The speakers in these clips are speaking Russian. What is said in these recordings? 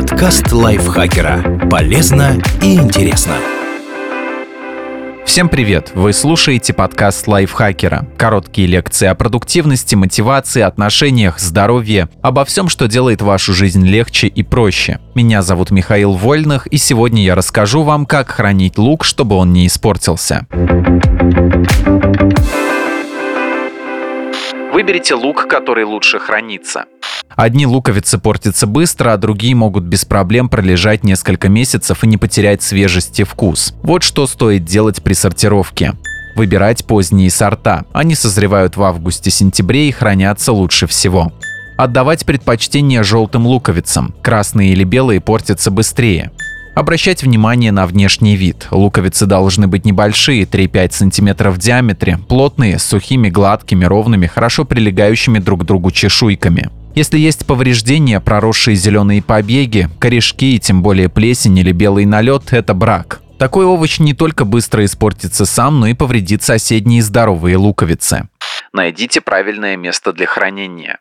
Подкаст лайфхакера. Полезно и интересно. Всем привет! Вы слушаете подкаст лайфхакера. Короткие лекции о продуктивности, мотивации, отношениях, здоровье, обо всем, что делает вашу жизнь легче и проще. Меня зовут Михаил Вольных, и сегодня я расскажу вам, как хранить лук, чтобы он не испортился. Выберите лук, который лучше хранится. Одни луковицы портятся быстро, а другие могут без проблем пролежать несколько месяцев и не потерять свежесть и вкус. Вот что стоит делать при сортировке. Выбирать поздние сорта. Они созревают в августе-сентябре и хранятся лучше всего. Отдавать предпочтение желтым луковицам. Красные или белые портятся быстрее. Обращать внимание на внешний вид. Луковицы должны быть небольшие, 3-5 см в диаметре, плотные, с сухими, гладкими, ровными, хорошо прилегающими друг к другу чешуйками. Если есть повреждения, проросшие зеленые побеги, корешки и тем более плесень или белый налет – это брак. Такой овощ не только быстро испортится сам, но и повредит соседние здоровые луковицы. Найдите правильное место для хранения.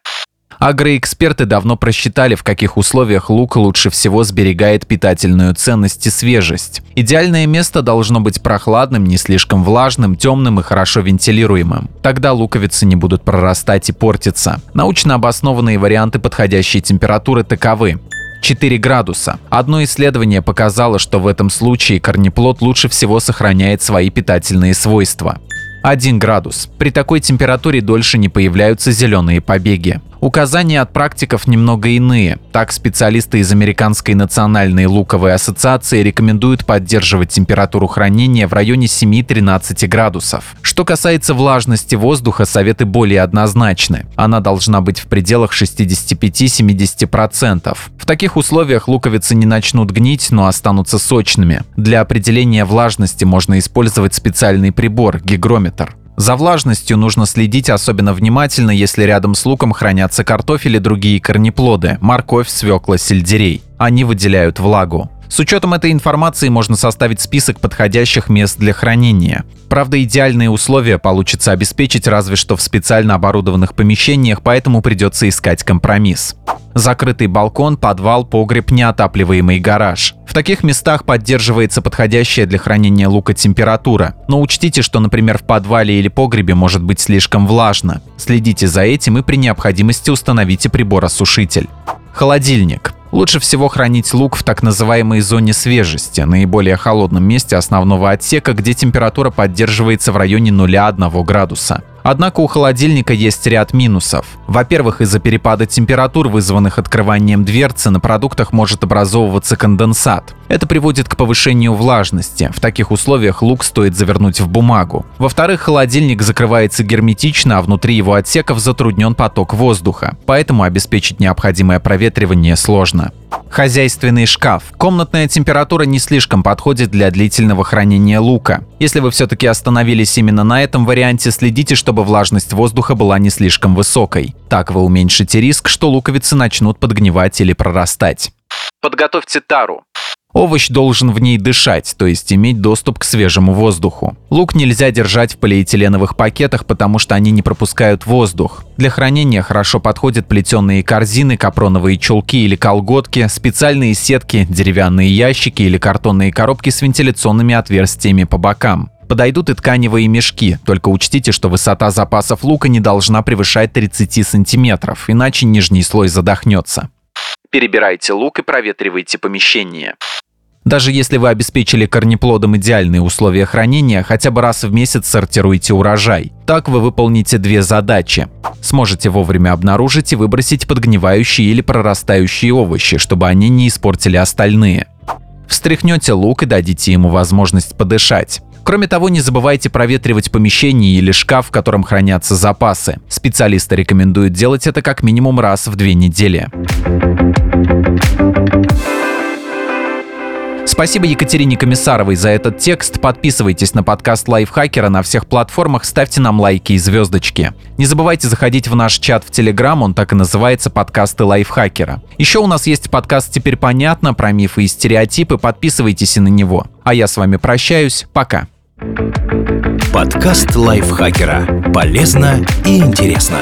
Агроэксперты давно просчитали, в каких условиях лук лучше всего сберегает питательную ценность и свежесть. Идеальное место должно быть прохладным, не слишком влажным, темным и хорошо вентилируемым. Тогда луковицы не будут прорастать и портиться. Научно обоснованные варианты подходящей температуры таковы. 4 градуса. Одно исследование показало, что в этом случае корнеплод лучше всего сохраняет свои питательные свойства. 1 градус. При такой температуре дольше не появляются зеленые побеги. Указания от практиков немного иные. Так, специалисты из Американской национальной луковой ассоциации рекомендуют поддерживать температуру хранения в районе 7-13 градусов. Что касается влажности воздуха, советы более однозначны. Она должна быть в пределах 65-70%. В таких условиях луковицы не начнут гнить, но останутся сочными. Для определения влажности можно использовать специальный прибор – гигрометр. За влажностью нужно следить особенно внимательно, если рядом с луком хранятся картофель и другие корнеплоды – морковь, свекла, сельдерей. Они выделяют влагу. С учетом этой информации можно составить список подходящих мест для хранения. Правда, идеальные условия получится обеспечить разве что в специально оборудованных помещениях, поэтому придется искать компромисс. Закрытый балкон, подвал, погреб, неотапливаемый гараж. В таких местах поддерживается подходящая для хранения лука температура. Но учтите, что, например, в подвале или погребе может быть слишком влажно. Следите за этим и при необходимости установите приборосушитель. Холодильник. Лучше всего хранить лук в так называемой зоне свежести, наиболее холодном месте основного отсека, где температура поддерживается в районе 0,1 градуса. Однако у холодильника есть ряд минусов. Во-первых, из-за перепада температур, вызванных открыванием дверцы, на продуктах может образовываться конденсат. Это приводит к повышению влажности. В таких условиях лук стоит завернуть в бумагу. Во-вторых, холодильник закрывается герметично, а внутри его отсеков затруднен поток воздуха. Поэтому обеспечить необходимое проветривание сложно. Хозяйственный шкаф. Комнатная температура не слишком подходит для длительного хранения лука. Если вы все-таки остановились именно на этом варианте, следите, чтобы влажность воздуха была не слишком высокой. Так вы уменьшите риск, что луковицы начнут подгнивать или прорастать. Подготовьте тару. Овощ должен в ней дышать, то есть иметь доступ к свежему воздуху. Лук нельзя держать в полиэтиленовых пакетах, потому что они не пропускают воздух. Для хранения хорошо подходят плетеные корзины, капроновые чулки или колготки, специальные сетки, деревянные ящики или картонные коробки с вентиляционными отверстиями по бокам. Подойдут и тканевые мешки, только учтите, что высота запасов лука не должна превышать 30 сантиметров, иначе нижний слой задохнется. Перебирайте лук и проветривайте помещение. Даже если вы обеспечили корнеплодом идеальные условия хранения, хотя бы раз в месяц сортируйте урожай. Так вы выполните две задачи. Сможете вовремя обнаружить и выбросить подгнивающие или прорастающие овощи, чтобы они не испортили остальные. Встряхнете лук и дадите ему возможность подышать. Кроме того, не забывайте проветривать помещение или шкаф, в котором хранятся запасы. Специалисты рекомендуют делать это как минимум раз в две недели. Спасибо Екатерине Комиссаровой за этот текст. Подписывайтесь на подкаст Лайфхакера на всех платформах, ставьте нам лайки и звездочки. Не забывайте заходить в наш чат в Телеграм, он так и называется «Подкасты Лайфхакера». Еще у нас есть подкаст «Теперь понятно» про мифы и стереотипы, подписывайтесь и на него. А я с вами прощаюсь, пока. Подкаст Лайфхакера. Полезно и интересно.